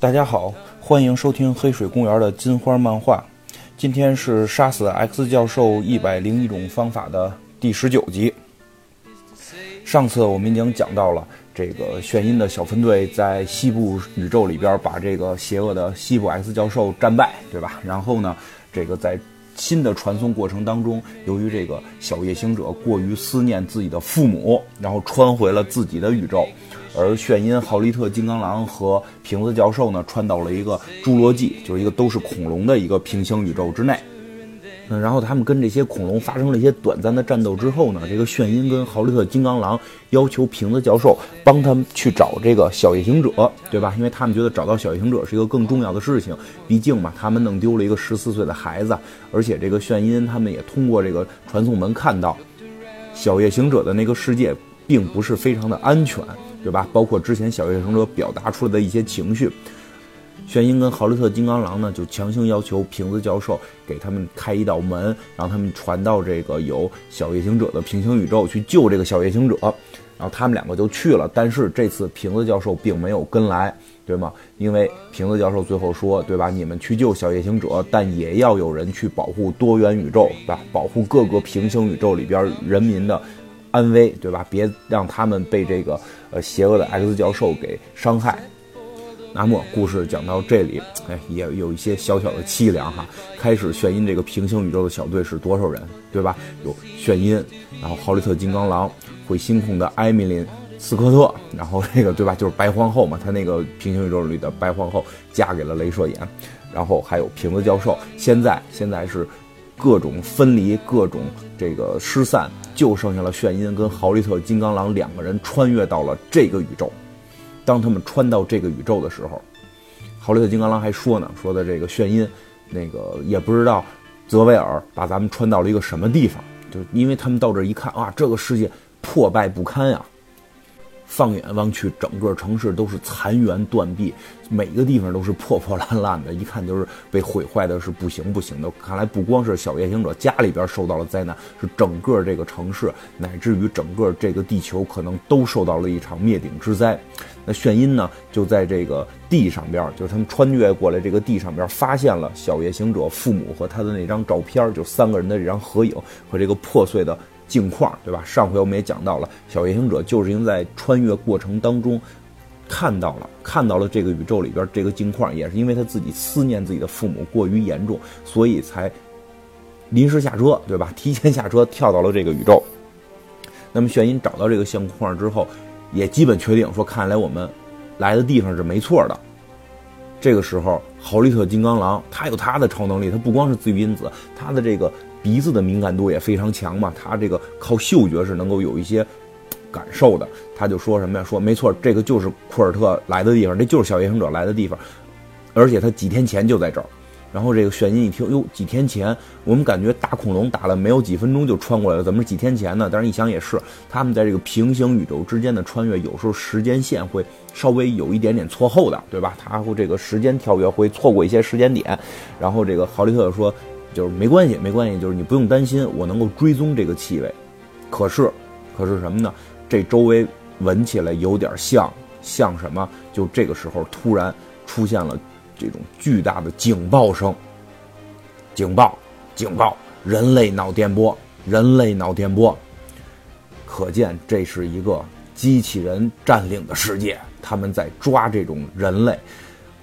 大家好，欢迎收听黑水公园的金花漫画。今天是杀死 X 教授一百零一种方法的第十九集。上次我们已经讲到了这个眩音的小分队在西部宇宙里边把这个邪恶的西部 X 教授战败，对吧？然后呢，这个在新的传送过程当中，由于这个小夜行者过于思念自己的父母，然后穿回了自己的宇宙。而炫音、豪利特、金刚狼和瓶子教授呢，穿到了一个侏罗纪，就是一个都是恐龙的一个平行宇宙之内。嗯，然后他们跟这些恐龙发生了一些短暂的战斗之后呢，这个炫音跟豪利特、金刚狼要求瓶子教授帮他们去找这个小夜行者，对吧？因为他们觉得找到小夜行者是一个更重要的事情，毕竟嘛，他们弄丢了一个十四岁的孩子，而且这个炫音他们也通过这个传送门看到小夜行者的那个世界并不是非常的安全。对吧？包括之前小夜行者表达出来的一些情绪，玄音跟豪利特金刚狼呢，就强行要求瓶子教授给他们开一道门，让他们传到这个有小夜行者的平行宇宙去救这个小夜行者。然后他们两个就去了，但是这次瓶子教授并没有跟来，对吗？因为瓶子教授最后说，对吧？你们去救小夜行者，但也要有人去保护多元宇宙，对吧？保护各个平行宇宙里边人民的。安危，对吧？别让他们被这个呃邪恶的 X 教授给伤害。那么故事讲到这里，哎，也有一些小小的凄凉哈。开始眩音这个平行宇宙的小队是多少人，对吧？有眩音，然后豪利特金刚狼，会星空的艾米琳斯科特，然后这个对吧？就是白皇后嘛，她那个平行宇宙里的白皇后嫁给了镭射眼，然后还有瓶子教授。现在现在是。各种分离，各种这个失散，就剩下了炫音跟豪利特金刚狼两个人穿越到了这个宇宙。当他们穿到这个宇宙的时候，豪利特金刚狼还说呢，说的这个炫音，那个也不知道泽维尔把咱们穿到了一个什么地方，就因为他们到这一看啊，这个世界破败不堪呀。放眼望去，整个城市都是残垣断壁，每个地方都是破破烂烂的，一看就是被毁坏的是不行不行的。看来不光是小夜行者家里边受到了灾难，是整个这个城市，乃至于整个这个地球，可能都受到了一场灭顶之灾。那眩音呢，就在这个地上边，就是他们穿越过来这个地上边，发现了小夜行者父母和他的那张照片，就三个人的这张合影和这个破碎的。镜框，对吧？上回我们也讲到了，小夜行者就是因为在穿越过程当中看到了，看到了这个宇宙里边这个镜框，也是因为他自己思念自己的父母过于严重，所以才临时下车，对吧？提前下车跳到了这个宇宙。那么，玄音找到这个相框之后，也基本确定说，看来我们来的地方是没错的。这个时候，豪利特金刚狼他有他的超能力，他不光是自愈因子，他的这个。鼻子的敏感度也非常强嘛，他这个靠嗅觉是能够有一些感受的。他就说什么呀？说没错，这个就是库尔特来的地方，这就是小夜行者来的地方，而且他几天前就在这儿。然后这个玄音一听，哟，几天前我们感觉打恐龙打了没有几分钟就穿过来了，怎么是几天前呢？但是一想也是，他们在这个平行宇宙之间的穿越，有时候时间线会稍微有一点点错后的，对吧？他会这个时间跳跃会错过一些时间点。然后这个豪利特说。就是没关系，没关系，就是你不用担心，我能够追踪这个气味。可是，可是什么呢？这周围闻起来有点像，像什么？就这个时候突然出现了这种巨大的警报声。警报，警报！人类脑电波，人类脑电波。可见这是一个机器人占领的世界，他们在抓这种人类。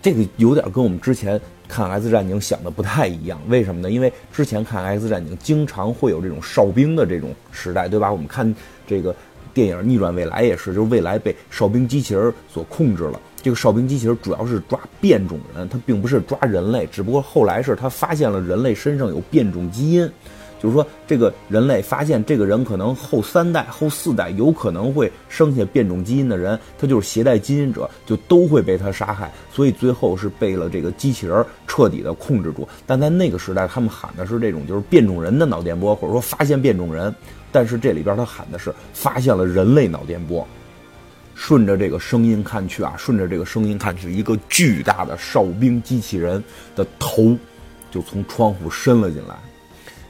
这个有点跟我们之前。看《X 战警》想的不太一样，为什么呢？因为之前看《X 战警》经常会有这种哨兵的这种时代，对吧？我们看这个电影《逆转未来》也是，就是未来被哨兵机器人所控制了。这个哨兵机器人主要是抓变种人，它并不是抓人类，只不过后来是他发现了人类身上有变种基因。就是说，这个人类发现这个人可能后三代、后四代有可能会生下变种基因的人，他就是携带基因者，就都会被他杀害。所以最后是被了这个机器人彻底的控制住。但在那个时代，他们喊的是这种就是变种人的脑电波，或者说发现变种人。但是这里边他喊的是发现了人类脑电波。顺着这个声音看去啊，顺着这个声音看去，一个巨大的哨兵机器人的头就从窗户伸了进来。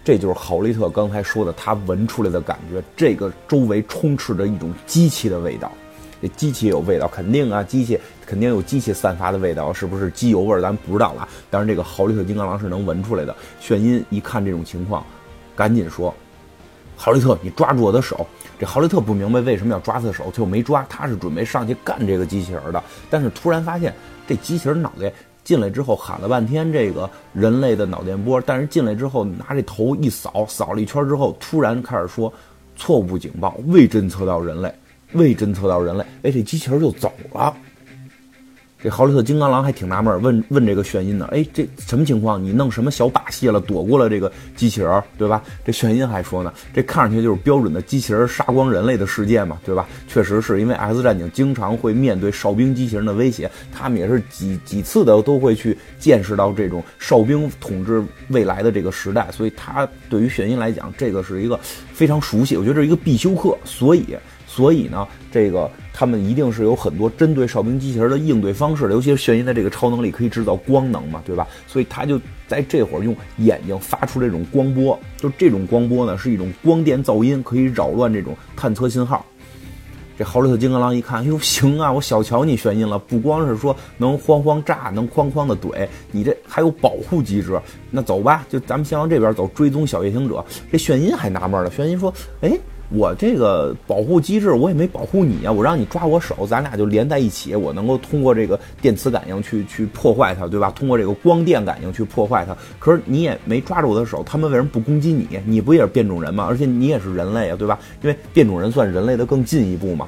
这就是豪利特刚才说的，他闻出来的感觉，这个周围充斥着一种机器的味道。这机器有味道，肯定啊，机器肯定有机器散发的味道，是不是机油味儿？咱不知道了。但是这个豪利特金刚狼是能闻出来的。炫音一看这种情况，赶紧说：“豪利特，你抓住我的手。”这豪利特不明白为什么要抓他的手，就没抓。他是准备上去干这个机器人的，但是突然发现这机器人脑袋进来之后喊了半天这个人类的脑电波，但是进来之后拿这头一扫，扫了一圈之后，突然开始说错误警报，未侦测到人类。未侦测到人类，哎，这机器人就走了。这豪利特金刚狼还挺纳闷，问问这个炫音呢，哎，这什么情况？你弄什么小把戏了？躲过了这个机器人，对吧？这炫音还说呢，这看上去就是标准的机器人杀光人类的世界嘛，对吧？确实是因为 X 战警经常会面对哨兵机器人的威胁，他们也是几几次的都会去见识到这种哨兵统治未来的这个时代，所以他对于炫音来讲，这个是一个非常熟悉，我觉得这是一个必修课，所以。所以呢，这个他们一定是有很多针对哨兵机器人的应对方式的，尤其是眩音的这个超能力可以制造光能嘛，对吧？所以他就在这会儿用眼睛发出这种光波，就这种光波呢是一种光电噪音，可以扰乱这种探测信号。这豪利特金刚狼一看，哟，行啊，我小瞧你眩音了，不光是说能慌慌炸，能哐哐的怼，你这还有保护机制。那走吧，就咱们先往这边走，追踪小夜行者。这眩音还纳闷了，眩音说，哎。我这个保护机制，我也没保护你啊！我让你抓我手，咱俩就连在一起，我能够通过这个电磁感应去去破坏它，对吧？通过这个光电感应去破坏它。可是你也没抓住我的手，他们为什么不攻击你？你不也是变种人吗？而且你也是人类啊，对吧？因为变种人算人类的更进一步嘛，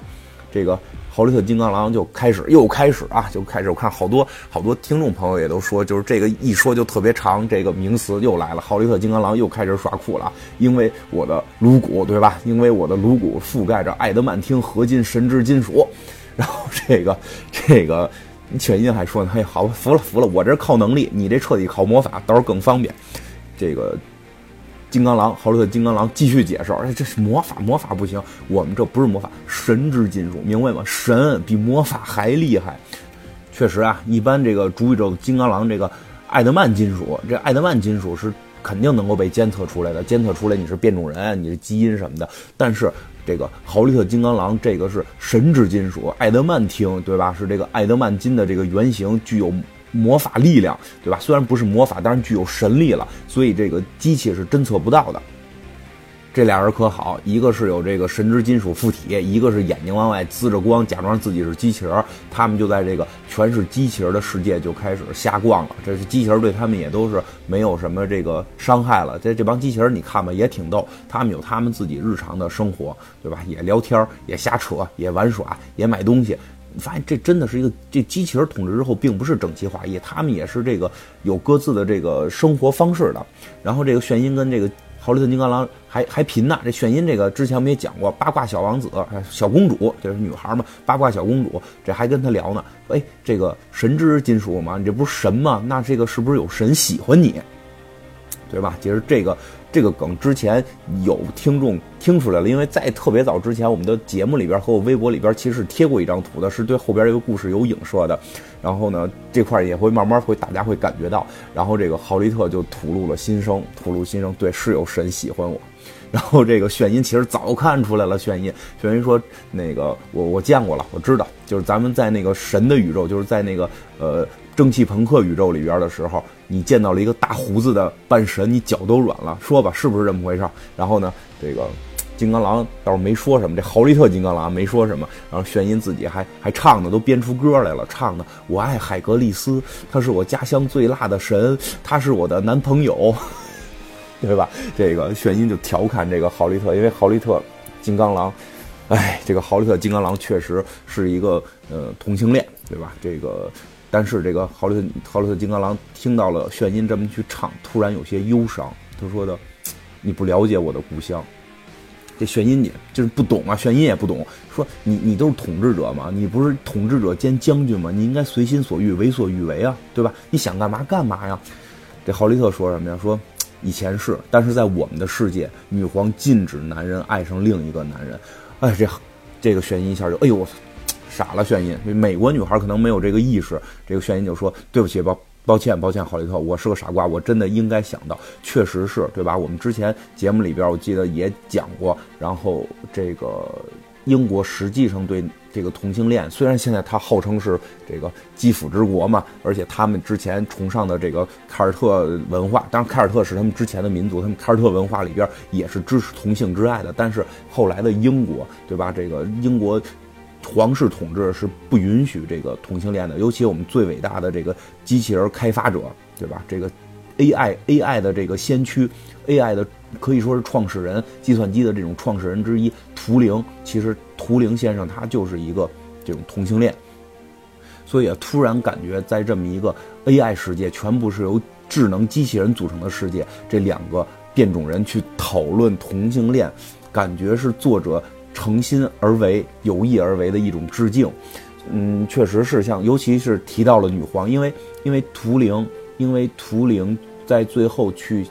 这个。豪利特金刚狼就开始又开始啊，就开始我看好多好多听众朋友也都说，就是这个一说就特别长，这个名词又来了。豪利特金刚狼又开始耍酷了，因为我的颅骨对吧？因为我的颅骨覆盖着爱德曼汀合金神之金属。然后这个这个犬音还说呢，嘿，好服了服了，我这靠能力，你这彻底靠魔法，到时候更方便。这个。金刚狼，豪利特金刚狼继续解释：“哎，这是魔法，魔法不行，我们这不是魔法，神之金属，明白吗？神比魔法还厉害。确实啊，一般这个主宇宙金刚狼这个艾德曼金属，这艾德曼金属是肯定能够被监测出来的，监测出来你是变种人，你的基因什么的。但是这个豪利特金刚狼这个是神之金属，艾德曼汀对吧？是这个艾德曼金的这个原型具有。”魔法力量，对吧？虽然不是魔法，但是具有神力了，所以这个机器是侦测不到的。这俩人可好，一个是有这个神之金属附体，一个是眼睛往外滋着光，假装自己是机器人。他们就在这个全是机器人的世界就开始瞎逛了。这是机器人对他们也都是没有什么这个伤害了。这这帮机器人你看吧，也挺逗。他们有他们自己日常的生活，对吧？也聊天，也瞎扯，也玩耍，也买东西。发现这真的是一个这机器人统治之后，并不是整齐划一，他们也是这个有各自的这个生活方式的。然后这个炫音跟这个豪利特金刚狼还还贫呢。这炫音这个之前我们也讲过，八卦小王子、小公主，就是女孩嘛？八卦小公主，这还跟他聊呢。哎，这个神之金属嘛，你这不是神吗？那这个是不是有神喜欢你？对吧？其实这个。这个梗之前有听众听出来了，因为在特别早之前，我们的节目里边和我微博里边其实贴过一张图的，是对后边这个故事有影射的。然后呢，这块也会慢慢会大家会感觉到。然后这个豪利特就吐露了心声，吐露心声，对，是有神喜欢我。然后这个炫音其实早看出来了，炫音，炫音说那个我我见过了，我知道，就是咱们在那个神的宇宙，就是在那个呃。蒸汽朋克宇宙里边的时候，你见到了一个大胡子的半神，你脚都软了。说吧，是不是这么回事？然后呢，这个金刚狼倒是没说什么，这豪利特金刚狼没说什么。然后炫音自己还还唱呢，都编出歌来了，唱的我爱海格力斯，他是我家乡最辣的神，他是我的男朋友，对吧？这个炫音就调侃这个豪利特，因为豪利特金刚狼，哎，这个豪利特金刚狼确实是一个呃同性恋，对吧？这个。但是这个豪利特豪利特金刚狼听到了炫音这么去唱，突然有些忧伤。他说的：“你不了解我的故乡。”这炫音也就是不懂啊，炫音也不懂。说你你都是统治者嘛，你不是统治者兼将军吗？你应该随心所欲，为所欲为啊，对吧？你想干嘛干嘛呀？这豪利特说什么呀？说以前是，但是在我们的世界，女皇禁止男人爱上另一个男人。哎，这这个炫音一下就哎呦我！傻了，炫音。美国女孩可能没有这个意识。这个炫音就说：“对不起，抱抱歉，抱歉，郝利特，我是个傻瓜，我真的应该想到，确实是对吧？我们之前节目里边我记得也讲过，然后这个英国实际上对这个同性恋，虽然现在他号称是这个基辅之国嘛，而且他们之前崇尚的这个凯尔特文化，当然凯尔特是他们之前的民族，他们凯尔特文化里边也是支持同性之爱的。但是后来的英国，对吧？这个英国皇室统治是不允许这个同性恋的，尤其我们最伟大的这个机器人开发者，对吧？这个 AI AI 的这个先驱，AI 的。可以说是创始人，计算机的这种创始人之一，图灵。其实图灵先生他就是一个这种同性恋，所以，突然感觉在这么一个 AI 世界，全部是由智能机器人组成的世界，这两个变种人去讨论同性恋，感觉是作者诚心而为、有意而为的一种致敬。嗯，确实是像，尤其是提到了女皇，因为因为图灵，因为图灵在最后去。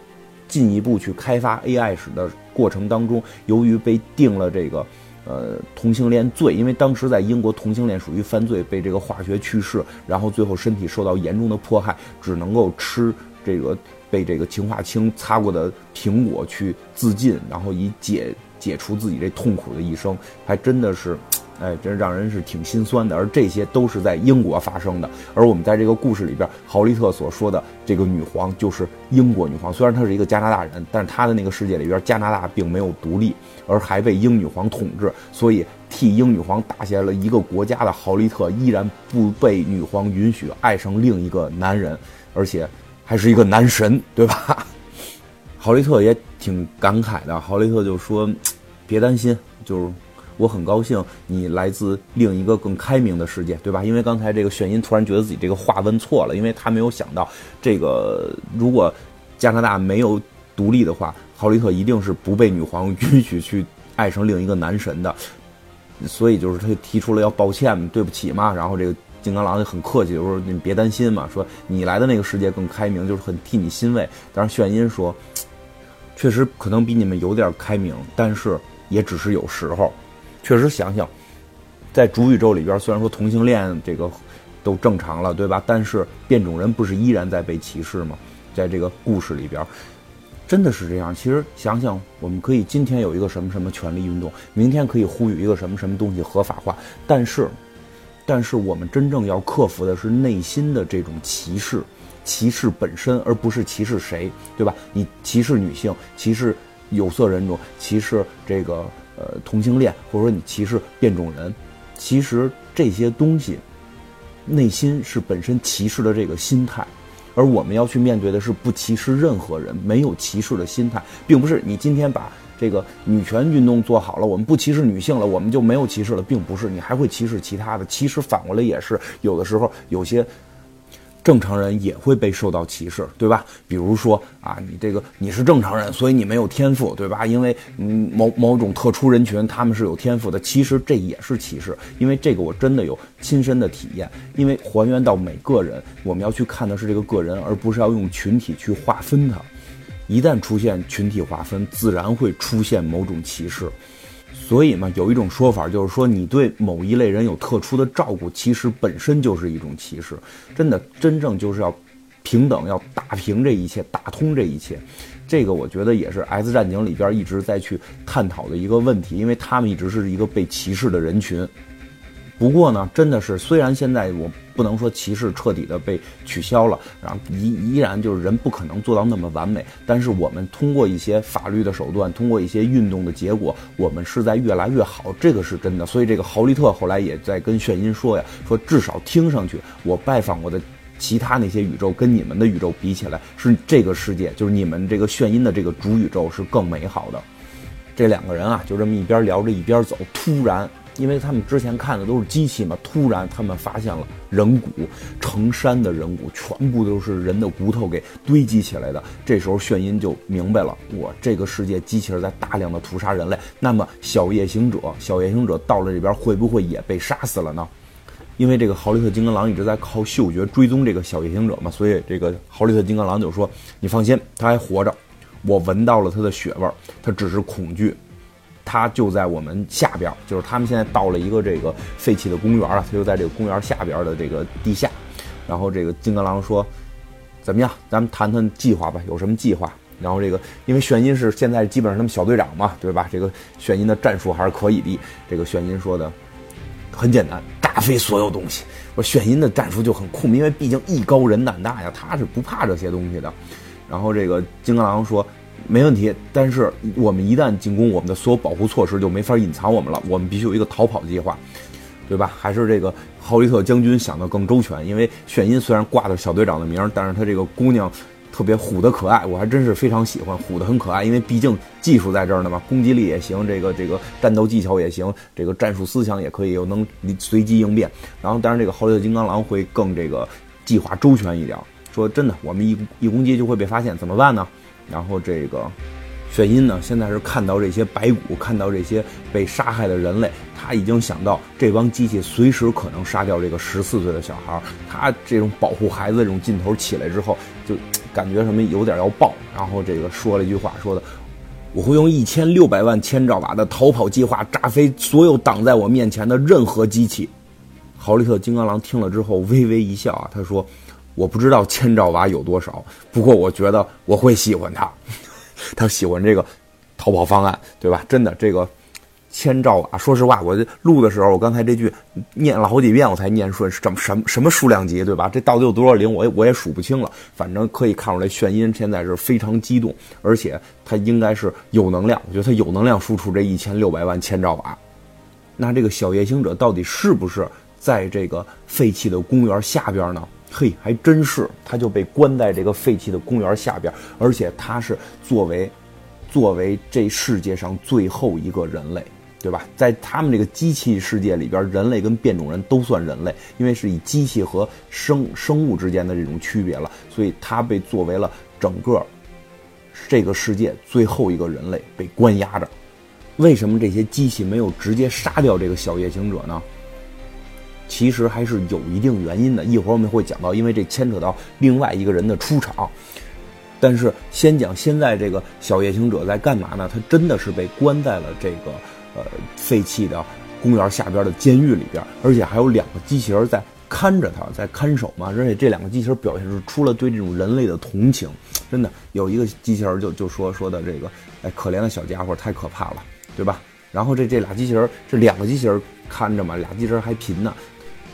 进一步去开发 AI 史的过程当中，由于被定了这个，呃，同性恋罪，因为当时在英国同性恋属于犯罪，被这个化学去世，然后最后身体受到严重的迫害，只能够吃这个被这个氰化氢擦过的苹果去自尽，然后以解解除自己这痛苦的一生，还真的是。哎，这让人是挺心酸的。而这些都是在英国发生的。而我们在这个故事里边，豪利特所说的这个女皇就是英国女皇。虽然她是一个加拿大人，但是她的那个世界里边，加拿大并没有独立，而还被英女皇统治。所以替英女皇打下了一个国家的豪利特，依然不被女皇允许爱上另一个男人，而且还是一个男神，对吧？豪利特也挺感慨的。豪利特就说：“ 别担心，就是。”我很高兴你来自另一个更开明的世界，对吧？因为刚才这个炫音突然觉得自己这个话问错了，因为他没有想到，这个如果加拿大没有独立的话，豪利特一定是不被女皇允许去爱上另一个男神的，所以就是他提出了要抱歉，对不起嘛。然后这个金刚狼就很客气，就说你别担心嘛，说你来的那个世界更开明，就是很替你欣慰。但是炫音说，确实可能比你们有点开明，但是也只是有时候。确实想想，在主宇宙里边，虽然说同性恋这个都正常了，对吧？但是变种人不是依然在被歧视吗？在这个故事里边，真的是这样。其实想想，我们可以今天有一个什么什么权利运动，明天可以呼吁一个什么什么东西合法化，但是，但是我们真正要克服的是内心的这种歧视，歧视本身，而不是歧视谁，对吧？你歧视女性，歧视有色人种，歧视这个。呃，同性恋，或者说你歧视变种人，其实这些东西，内心是本身歧视的这个心态，而我们要去面对的是不歧视任何人，没有歧视的心态，并不是你今天把这个女权运动做好了，我们不歧视女性了，我们就没有歧视了，并不是，你还会歧视其他的，其实反过来也是，有的时候有些。正常人也会被受到歧视，对吧？比如说啊，你这个你是正常人，所以你没有天赋，对吧？因为嗯，某某种特殊人群他们是有天赋的，其实这也是歧视。因为这个我真的有亲身的体验。因为还原到每个人，我们要去看的是这个个人，而不是要用群体去划分它。一旦出现群体划分，自然会出现某种歧视。所以嘛，有一种说法就是说，你对某一类人有特殊的照顾，其实本身就是一种歧视。真的，真正就是要平等，要打平这一切，打通这一切。这个我觉得也是《X 战警》里边一直在去探讨的一个问题，因为他们一直是一个被歧视的人群。不过呢，真的是，虽然现在我不能说歧视彻底的被取消了，然后依依然就是人不可能做到那么完美，但是我们通过一些法律的手段，通过一些运动的结果，我们是在越来越好，这个是真的。所以这个豪利特后来也在跟炫音说呀，说至少听上去，我拜访过的其他那些宇宙跟你们的宇宙比起来，是这个世界，就是你们这个炫音的这个主宇宙是更美好的。这两个人啊，就这么一边聊着一边走，突然。因为他们之前看的都是机器嘛，突然他们发现了人骨，成山的人骨，全部都是人的骨头给堆积起来的。这时候炫音就明白了，哇，这个世界机器人在大量的屠杀人类。那么小夜行者，小夜行者到了这边会不会也被杀死了呢？因为这个豪利特金刚狼一直在靠嗅觉追踪这个小夜行者嘛，所以这个豪利特金刚狼就说：“你放心，他还活着，我闻到了他的血味儿，他只是恐惧。”他就在我们下边，就是他们现在到了一个这个废弃的公园啊，他就在这个公园下边的这个地下。然后这个金刚狼说：“怎么样，咱们谈谈计划吧？有什么计划？”然后这个因为炫音是现在基本上他们小队长嘛，对吧？这个炫音的战术还是可以的。这个炫音说的很简单，炸飞所有东西。我炫音的战术就很酷，因为毕竟艺高人胆大呀，他是不怕这些东西的。然后这个金刚狼说没问题，但是我们一旦进攻，我们的所有保护措施就没法隐藏我们了，我们必须有一个逃跑计划。对吧？还是这个豪利特将军想的更周全。因为炫音虽然挂的小队长的名，但是他这个姑娘特别虎的可爱，我还真是非常喜欢，虎的很可爱。因为毕竟技术在这儿呢嘛，攻击力也行，这个这个战斗技巧也行，这个战术思想也可以，又能随机应变。然后，当然这个豪利特金刚狼会更这个计划周全一点。说真的，我们一一攻击就会被发现，怎么办呢？然后这个。炫音呢？现在是看到这些白骨，看到这些被杀害的人类，他已经想到这帮机器随时可能杀掉这个十四岁的小孩他这种保护孩子这种劲头起来之后，就感觉什么有点要爆。然后这个说了一句话，说的：“我会用一千六百万千兆瓦的逃跑计划炸飞所有挡在我面前的任何机器。”豪利特金刚狼听了之后微微一笑啊，他说：“我不知道千兆瓦有多少，不过我觉得我会喜欢它。”他喜欢这个逃跑方案，对吧？真的，这个千兆瓦。说实话，我录的时候，我刚才这句念了好几遍，我才念顺。什么什么什么数量级，对吧？这到底有多少零？我也我也数不清了。反正可以看出来，炫音现在是非常激动，而且他应该是有能量。我觉得他有能量输出这一千六百万千兆瓦。那这个小夜行者到底是不是在这个废弃的公园下边呢？嘿，还真是，他就被关在这个废弃的公园下边，而且他是作为，作为这世界上最后一个人类，对吧？在他们这个机器世界里边，人类跟变种人都算人类，因为是以机器和生生物之间的这种区别了，所以他被作为了整个这个世界最后一个人类被关押着。为什么这些机器没有直接杀掉这个小夜行者呢？其实还是有一定原因的，一会儿我们会讲到，因为这牵扯到另外一个人的出场。但是先讲现在这个小夜行者在干嘛呢？他真的是被关在了这个呃废弃的公园下边的监狱里边，而且还有两个机器人在看着他，在看守嘛。而且这两个机器人表现出出了对这种人类的同情，真的有一个机器人就就说说的这个，哎，可怜的小家伙太可怕了，对吧？然后这这俩机器人，这两个机器人看着嘛，俩机器人还贫呢。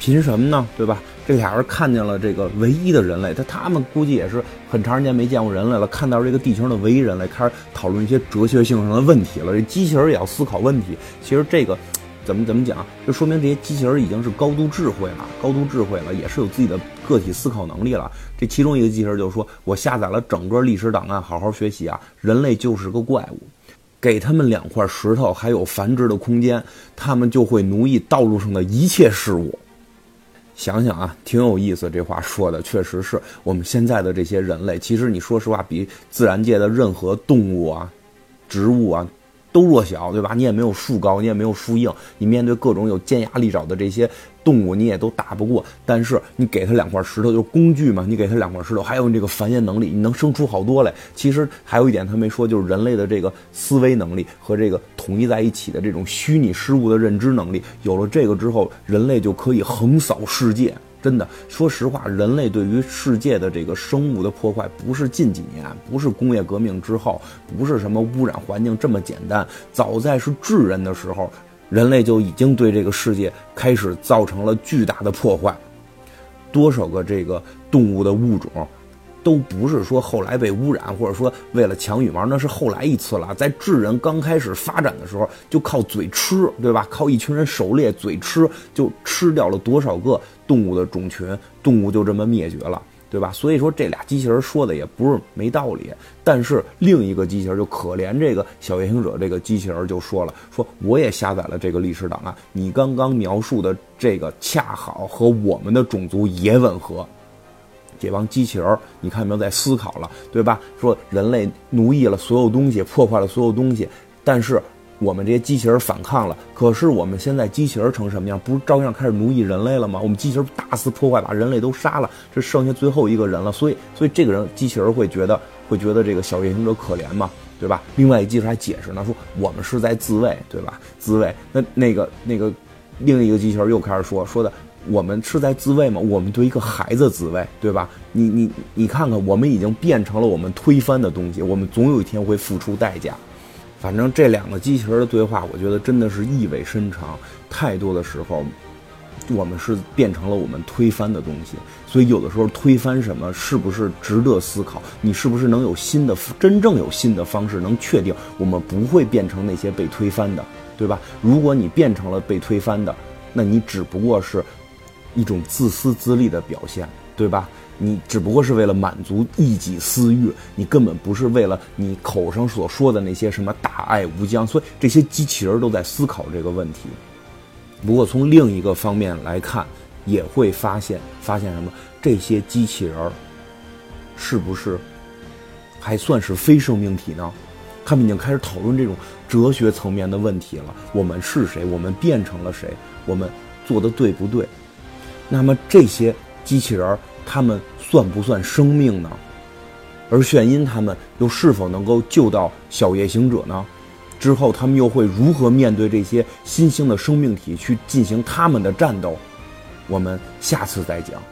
凭什么呢？对吧？这俩人看见了这个唯一的人类，他他们估计也是很长时间没见过人类了，看到这个地球的唯一人类，开始讨论一些哲学性上的问题了。这机器人也要思考问题。其实这个怎么怎么讲，就说明这些机器人已经是高度智慧了，高度智慧了，也是有自己的个体思考能力了。这其中一个机器人就说：“我下载了整个历史档案，好好学习啊！人类就是个怪物，给他们两块石头，还有繁殖的空间，他们就会奴役道路上的一切事物。”想想啊，挺有意思。这话说的确实是我们现在的这些人类，其实你说实话，比自然界的任何动物啊、植物啊都弱小，对吧？你也没有树高，你也没有树硬，你面对各种有尖牙利爪的这些。动物你也都打不过，但是你给它两块石头就是工具嘛，你给它两块石头，还有你这个繁衍能力，你能生出好多来。其实还有一点他没说，就是人类的这个思维能力和这个统一在一起的这种虚拟事物的认知能力，有了这个之后，人类就可以横扫世界。真的，说实话，人类对于世界的这个生物的破坏，不是近几年，不是工业革命之后，不是什么污染环境这么简单，早在是智人的时候。人类就已经对这个世界开始造成了巨大的破坏，多少个这个动物的物种，都不是说后来被污染，或者说为了抢羽毛，那是后来一次了。在智人刚开始发展的时候，就靠嘴吃，对吧？靠一群人狩猎，嘴吃就吃掉了多少个动物的种群，动物就这么灭绝了。对吧？所以说这俩机器人说的也不是没道理，但是另一个机器人就可怜这个小夜行者，这个机器人就说了：说我也下载了这个历史档案，你刚刚描述的这个恰好和我们的种族也吻合。这帮机器人，你看没有在思考了？对吧？说人类奴役了所有东西，破坏了所有东西，但是。我们这些机器人反抗了，可是我们现在机器人成什么样？不是照样开始奴役人类了吗？我们机器人大肆破坏，把人类都杀了，这剩下最后一个人了。所以，所以这个人机器人会觉得，会觉得这个小夜行者可怜吗？对吧？另外一机器人还解释呢，说我们是在自卫，对吧？自卫。那那个那个另一个机器人又开始说，说的我们是在自卫吗？我们对一个孩子自卫，对吧？你你你看看，我们已经变成了我们推翻的东西，我们总有一天会付出代价。反正这两个机器人的对话，我觉得真的是意味深长。太多的时候，我们是变成了我们推翻的东西。所以有的时候推翻什么，是不是值得思考？你是不是能有新的、真正有新的方式，能确定我们不会变成那些被推翻的，对吧？如果你变成了被推翻的，那你只不过是。一种自私自利的表现，对吧？你只不过是为了满足一己私欲，你根本不是为了你口上所说的那些什么大爱无疆。所以这些机器人都在思考这个问题。不过从另一个方面来看，也会发现发现什么？这些机器人是不是还算是非生命体呢？他们已经开始讨论这种哲学层面的问题了。我们是谁？我们变成了谁？我们做的对不对？那么这些机器人儿，他们算不算生命呢？而炫音他们又是否能够救到小夜行者呢？之后他们又会如何面对这些新兴的生命体去进行他们的战斗？我们下次再讲。